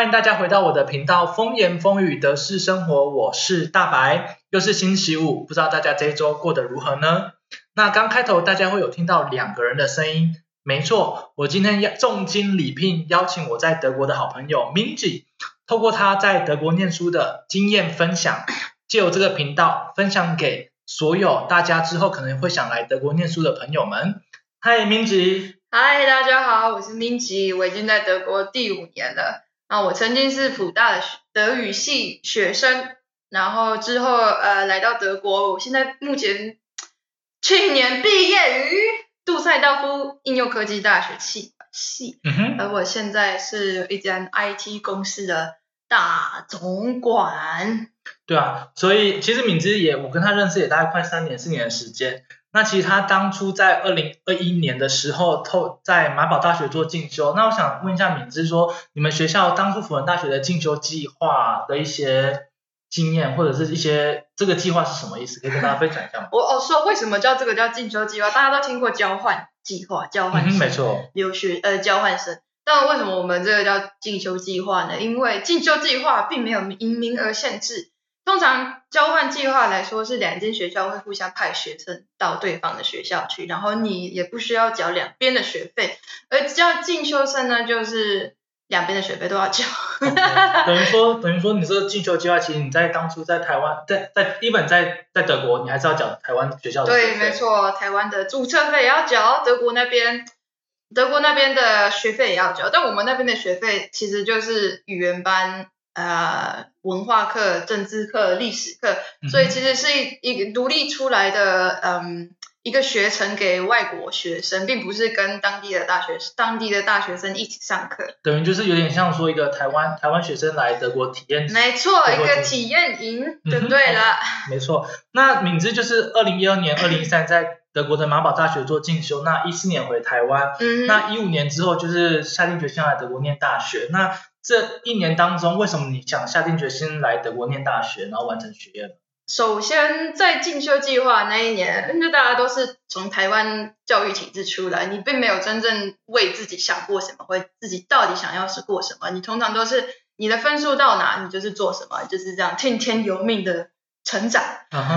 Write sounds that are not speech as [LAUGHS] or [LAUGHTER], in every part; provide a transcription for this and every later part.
欢迎大家回到我的频道《风言风语德式生活》，我是大白，又是星期五，不知道大家这一周过得如何呢？那刚开头大家会有听到两个人的声音，没错，我今天要重金礼聘邀请我在德国的好朋友 Minji，透过他在德国念书的经验分享，借由这个频道分享给所有大家之后可能会想来德国念书的朋友们。嗨，Minji。嗨，大家好，我是明吉，我已经在德国第五年了。那我曾经是普大的德语系学生，然后之后呃来到德国，我现在目前去年毕业于杜塞道夫应用科技大学气管系，而我现在是一间 IT 公司的大总管。对啊，所以其实敏芝也，我跟他认识也大概快三年、四年的时间。那其实他当初在二零二一年的时候，透在马宝大学做进修。那我想问一下敏芝，说你们学校当初辅仁大学的进修计划的一些经验，或者是一些这个计划是什么意思？可以跟大家分享一下吗？[LAUGHS] 我哦说为什么叫这个叫进修计划？大家都听过交换计划，交换没错，留学呃交换生。那为什么我们这个叫进修计划呢？因为进修计划并没有名名额限制。通常交换计划来说，是两间学校会互相派学生到对方的学校去，然后你也不需要缴两边的学费。而叫进修生呢，就是两边的学费都要缴。等于说，等于说，[LAUGHS] 你这个进修计划，其实你在当初在台湾，在在一本在在德国，你还是要缴台湾学校的对，没错，台湾的注册费也要缴，德国那边德国那边的学费也要缴，但我们那边的学费其实就是语言班。呃，文化课、政治课、历史课，所以其实是一一个独立出来的，嗯，一个学程给外国学生，并不是跟当地的大学当地的大学生一起上课。等于就是有点像说一个台湾台湾学生来德国体验，没错，一个体验营就对了。[LAUGHS] 没错，那敏芝就是二零一二年、二零一三在德国的马堡大学做进修，那一四年回台湾，那一五年之后就是下定决心来德国念大学，那。这一年当中，为什么你想下定决心来德国念大学，然后完成学业呢？首先，在进修计划那一年，因为大家都是从台湾教育体制出来，你并没有真正为自己想过什么，或自己到底想要是过什么。你通常都是你的分数到哪，你就是做什么，就是这样听天由命的成长。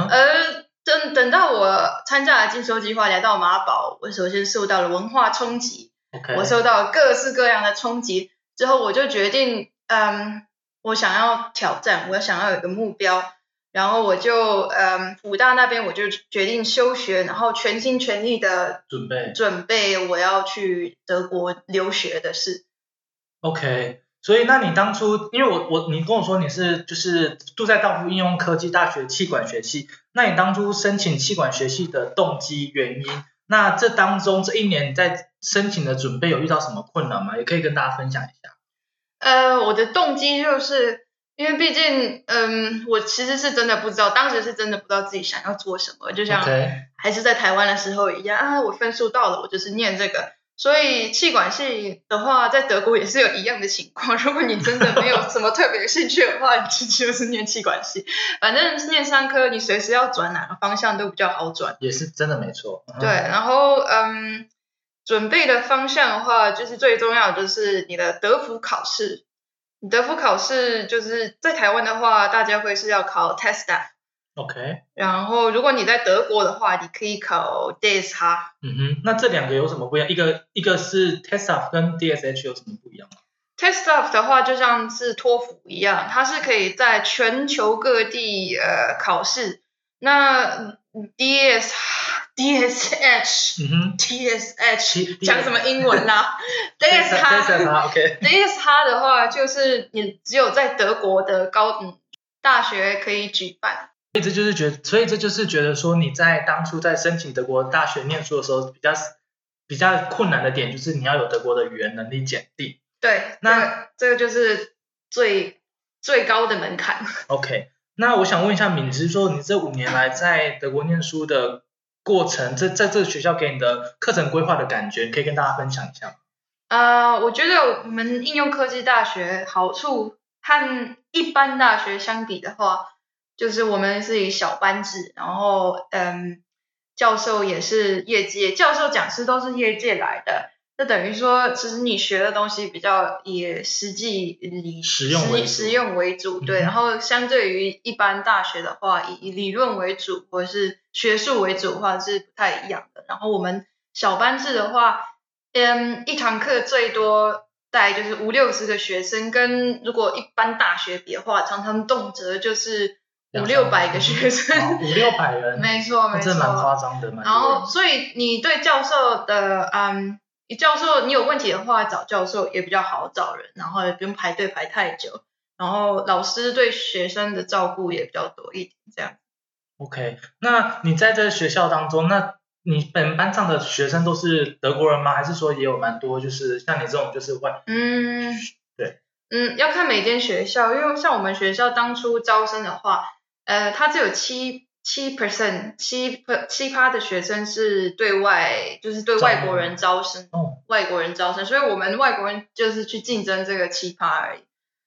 而等等到我参加了进修计划，来到马堡，我首先受到了文化冲击，我受到各式各样的冲击。之后我就决定，嗯，我想要挑战，我想要有一个目标，然后我就，嗯，武大那边我就决定休学，然后全心全力的准备准备我要去德国留学的事。OK，所以那你当初，因为我我你跟我说你是就是杜塞道夫应用科技大学气管学系，那你当初申请气管学系的动机原因？那这当中这一年你在申请的准备有遇到什么困难吗？也可以跟大家分享一下。呃，我的动机就是因为毕竟，嗯，我其实是真的不知道，当时是真的不知道自己想要做什么，就像还是在台湾的时候一样啊，我分数到了，我就是念这个。所以气管系的话，在德国也是有一样的情况。如果你真的没有什么特别兴趣的话，你就是念气管系。反正念三科，你随时要转哪个方向都比较好转。也是真的没错。对，然后嗯，准备的方向的话，就是最重要的就是你的德福考试。你德福考试就是在台湾的话，大家会是要考 test。OK，然后如果你在德国的话，你可以考 DSH。嗯哼，那这两个有什么不一样？一个一个是 TestUp 跟 DSH 有什么不一样吗？TestUp 的话就像是托福一样，它是可以在全球各地呃考试。那 DS [SIGHS] DSH，嗯哼，TSH 讲什么英文 [LAUGHS] 啦？DSH，DSH 的话就是你只有在德国的高大学可以举办。所以这就是觉，所以这就是觉得说，你在当初在申请德国大学念书的时候，比较比较困难的点就是你要有德国的语言能力检定。对，那这个就是最最高的门槛。OK，那我想问一下敏芝，说你这五年来在德国念书的过程，在在这个学校给你的课程规划的感觉，可以跟大家分享一下吗？啊，我觉得我们应用科技大学好处和一般大学相比的话。就是我们是以小班制，然后嗯，教授也是业界，教授讲师都是业界来的，那等于说，其实你学的东西比较以实际理实用为主实用为主，对。嗯然后相对于一般大学的话，以以理论为主或者是学术为主的话是不太一样的。然后我们小班制的话，嗯，一堂课最多大概就是五六十个学生，跟如果一般大学比的话，常常动辄就是五六百个学生。哦五六百人，[LAUGHS] 没错，没错这蛮错。夸张的，蛮然后，所以你对教授的，嗯，你教授你有问题的话，找教授也比较好找人，然后也不用排队排太久。然后老师对学生的照顾也比较多一点，这样。OK，那你在这学校当中，那你本班上的学生都是德国人吗？还是说也有蛮多就是像你这种就是外嗯，对，嗯，要看每间学校，因为像我们学校当初招生的话，呃，它只有七七 percent 七七趴的学生是对外，就是对外国人招生，哦外国人招生，所以我们外国人就是去竞争这个七趴而已。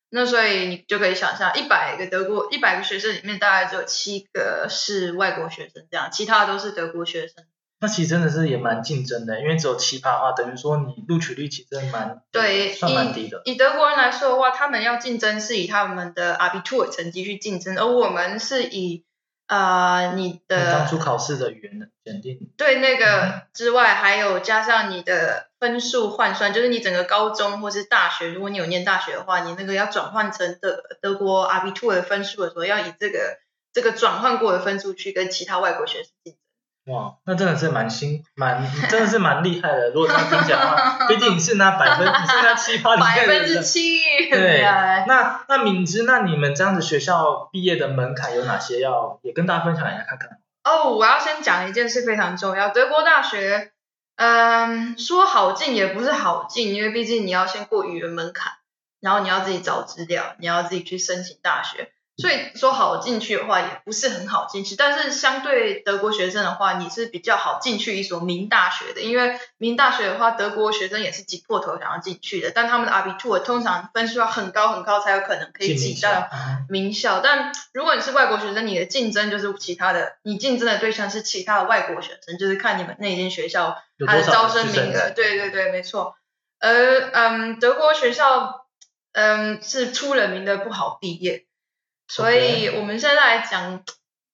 那所以你就可以想象，一百个德国一百个学生里面，大概只有七个是外国学生，这样，其他都是德国学生。那其实真的是也蛮竞争的，因为只有七趴的话，等于说你录取率其实真的蛮对，算蛮低的。以以德国人来说的话，他们要竞争是以他们的 Abitur 成绩去竞争，而我们是以呃你的当初考试的语言的检定，对那个之外，还有加上你的分数换算，就是你整个高中或是大学，如果你有念大学的话，你那个要转换成德德国 r b two 的分数的时候，要以这个这个转换过的分数去跟其他外国学生竞争。哇，那真的是蛮新蛮真的是蛮厉害的。[LAUGHS] 如果这样听起来的话，毕竟你是拿百分，你是拿七趴里百分之七，对啊那那敏芝，那你们这样子学校毕业的门槛有哪些要也跟大家分享一下看看？哦，我要先讲一件事非常重要，德国大学，嗯，说好进也不是好进，因为毕竟你要先过语言门槛，然后你要自己找资料，你要自己去申请大学，所以说好进去的话也不是很好进去，但是相对德国学生的话，你是比较好进去一所名大学的，因为名大学的话，德国学生也是挤破头想要进去的，但他们的 Abitur 通常分数要很高很高才有可能可以挤到啊名校，但如果你是外国学生，你的竞争就是其他的，你竞争的对象是其他的外国学生，就是看你们那间学校它的招生名额。对对对，没错。而嗯，德国学校嗯是出了名的不好毕业，所以我们现在来讲，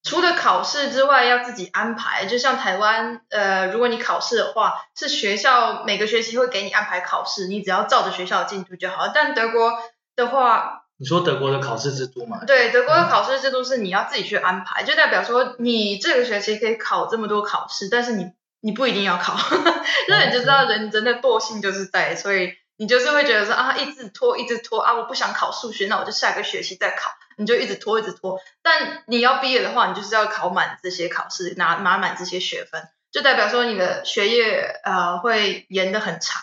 除了考试之外，要自己安排。就像台湾，呃，如果你考试的话，是学校每个学期会给你安排考试，你只要照着学校的进度就好。但德国的话，你说德国的考试制度吗？对，德国的考试制度是你要自己去安排，就代表说你这个学期可以考这么多考试，但是你你不一定要考，[LAUGHS] 那你就知道人人的惰性就是在，所以你就是会觉得说啊，一直拖，一直拖啊，我不想考数学，那我就下个学期再考，你就一直拖，一直拖。但你要毕业的话，你就是要考满这些考试，拿拿满这些学分，就代表说你的学业呃会延得很长。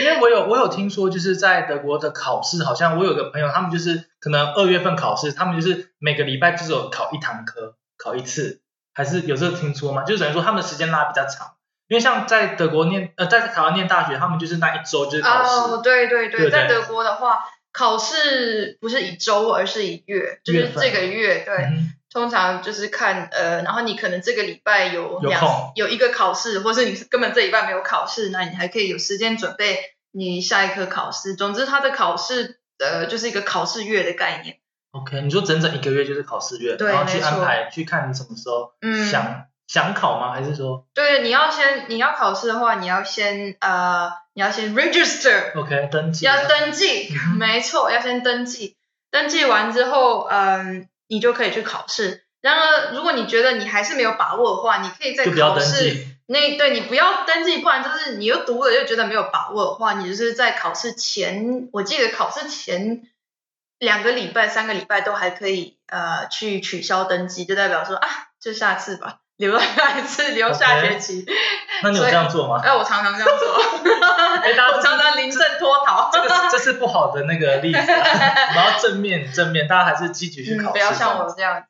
因为我有我有听说，就是在德国的考试，好像我有个朋友，他们就是可能二月份考试，他们就是每个礼拜就是有考一堂课，考一次，还是有这个听说吗？就等于说他们的时间拉比较长。因为像在德国念呃，在台湾念大学，他们就是那一周就是考试，哦，对对对，对对在德国的话，考试不是以周，而是以月，就是这个月，对，嗯通常就是看呃，然后你可能这个礼拜有两有有一个考试，或是你根本这礼拜没有考试，那你还可以有时间准备你下一科考试。总之，它的考试呃就是一个考试月的概念。OK，你说整整一个月就是考试月，对然后去安排去看你什么时候嗯想、想考吗？还是说对，你要先你要考试的话，你要先呃你要先 register，OK 登记？要登记没错，要先登记。登记完之后，嗯，你就可以去考试。然而，如果你觉得你还是没有把握的话，你可以在就不要登考试记。那对你不要登记，不然就是你又读了又觉得没有把握的话，你就是在考试前，我记得考试前两个礼拜、三个礼拜都还可以呃去取消登记，就代表说啊，就下次吧，留到下一次，留下学期。那你有这样做吗？哎、我常常这样做，[LAUGHS] 哎，大家 [LAUGHS] 我常常临阵脱逃。这个是这是不好的那个例子、啊，[LAUGHS] 然后正面正面，大家还是积极去考试、嗯，不要像我。这样子。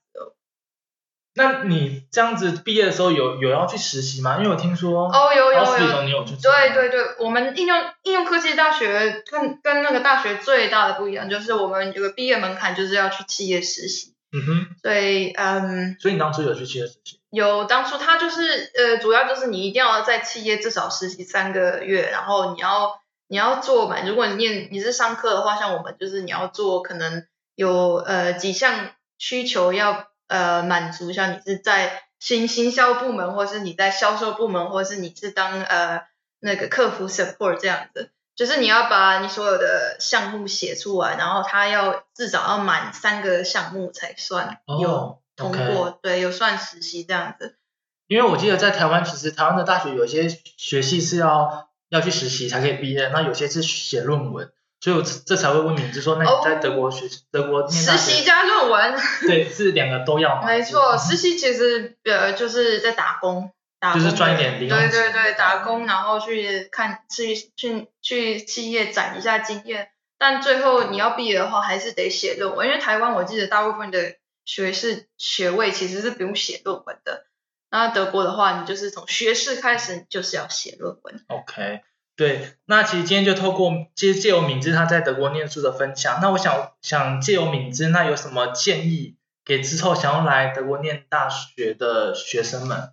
那你这样子毕业的时候有有要去实习吗？因为我听说哦，有有有，你有去做对对对，我们应用应用科技大学跟跟那个大学最大的不一样，就是我们有个毕业门槛，就是要去企业实习。嗯哼，所以嗯，所以你当初有去企业实习？有当初他就是呃，主要就是你一定要在企业至少实习三个月，然后你要你要做嘛，如果你念你是上课的话，像我们就是你要做可能有呃几项需求要呃满足，像你是在新新销部门，或是你在销售部门，或是你是当呃那个客服 support 这样子，就是你要把你所有的项目写出来，然后他要至少要满三个项目才算有哦通过，对，有算实习这样子。因为我记得在台湾，其实台湾的大学有些学系是要要去实习才可以毕业，那有些是写论文，所以我这这才会问你，就说，那你在德国学、德国念，实习加论文，对，是两个都要吗？没错，实习其实呃就是在打工，就是赚一点零用对对对，打工，然后去看去去去企业攒一下经验，但最后你要毕业的话，还是得写论文，因为台湾我记得大部分的学士学位其实是不用写论文的，那德国的话，你就是从学士开始，你就是要写论文。OK，对，那其实今天就透过借借由敏之他在德国念书的分享，那我想想借由敏之，那有什么建议给之后想要来德国念大学的学生们？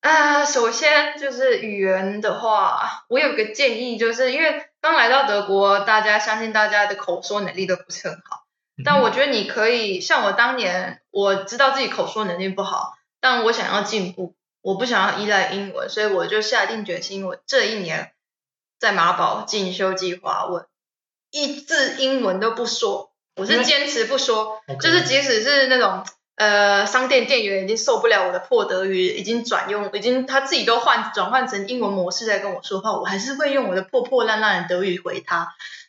啊，首先就是语言的话，我有个建议，就是因为刚来到德国，大家相信大家的口说能力都不是很好，但我觉得你可以像我当年，我知道自己口说能力不好，但我想要进步，我不想要依赖英文，所以我就下定决心，我这一年在马堡进修计划，我一字英文都不说，我是坚持不说就是即使是那种呃商店店员已经受不了我的破德语，已经转用，已经他自己都换转换成英文模式在跟我说话，我还是会用我的破破烂烂的德语回他。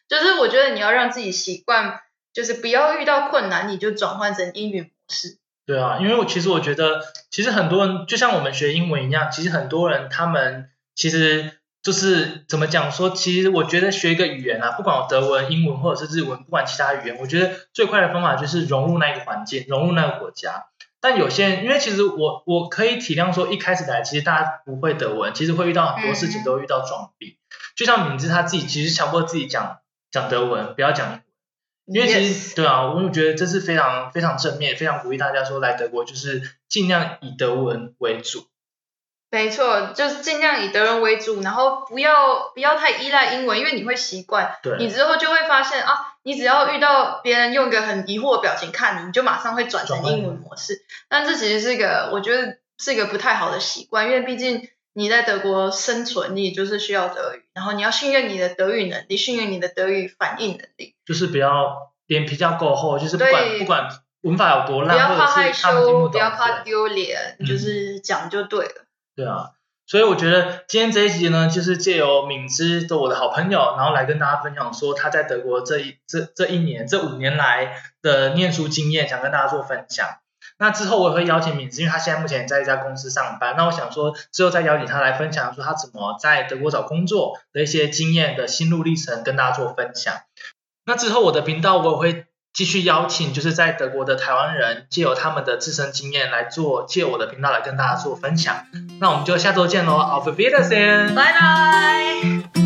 就是我觉得你要让自己习惯，就是不要遇到困难你就转换成英语模式。对啊，因为我其实我觉得，其实很多人就像我们学英文一样，其实很多人他们其实就是怎么讲说，其实我觉得学一个语言啊，不管我德文、英文或者是日文，不管其他语言，我觉得最快的方法就是融入那个环境，融入那个国家。但有些人，因为其实我我可以体谅说，一开始来其实大家不会德文，其实会遇到很多事情嗯都会遇到装逼。就像敏之他自己其实强迫自己讲讲德文，不要讲英文因为其实对啊，我就觉得这是非常非常正面，非常鼓励大家说来德国就是尽量以德文为主。没错，就是尽量以德文为主，然后不要不要太依赖英文，因为你会习惯，对，你之后就会发现啊，你只要遇到别人用一个很疑惑的表情看你，你就马上会转成英文模式。但这其实是一个我觉得是一个不太好的习惯，因为毕竟你在德国生存，你就是需要德语，然后你要训练你的德语能力，训练你的德语反应能力，就是不要脸皮要够厚，就是不管对。不管文法有多烂，不要怕害羞，懂，不要怕丢脸，嗯。就是讲就对了。对啊。所以我觉得今天这一集呢，就是借由敏之的我的好朋友，然后来跟大家分享说他在德国这一这这一年这五年来的念书经验，想跟大家做分享。那之后我也会邀请敏之，因为他现在目前在一家公司上班。那我想说，之后再邀请他来分享说他怎么在德国找工作的一些经验的心路历程，跟大家做分享。那之后我的频道我也会继续邀请，就是在德国的台湾人，借由他们的自身经验来做，借我的频道来跟大家做分享。那我们就下周见喽，Auf Wiedersehen。拜拜。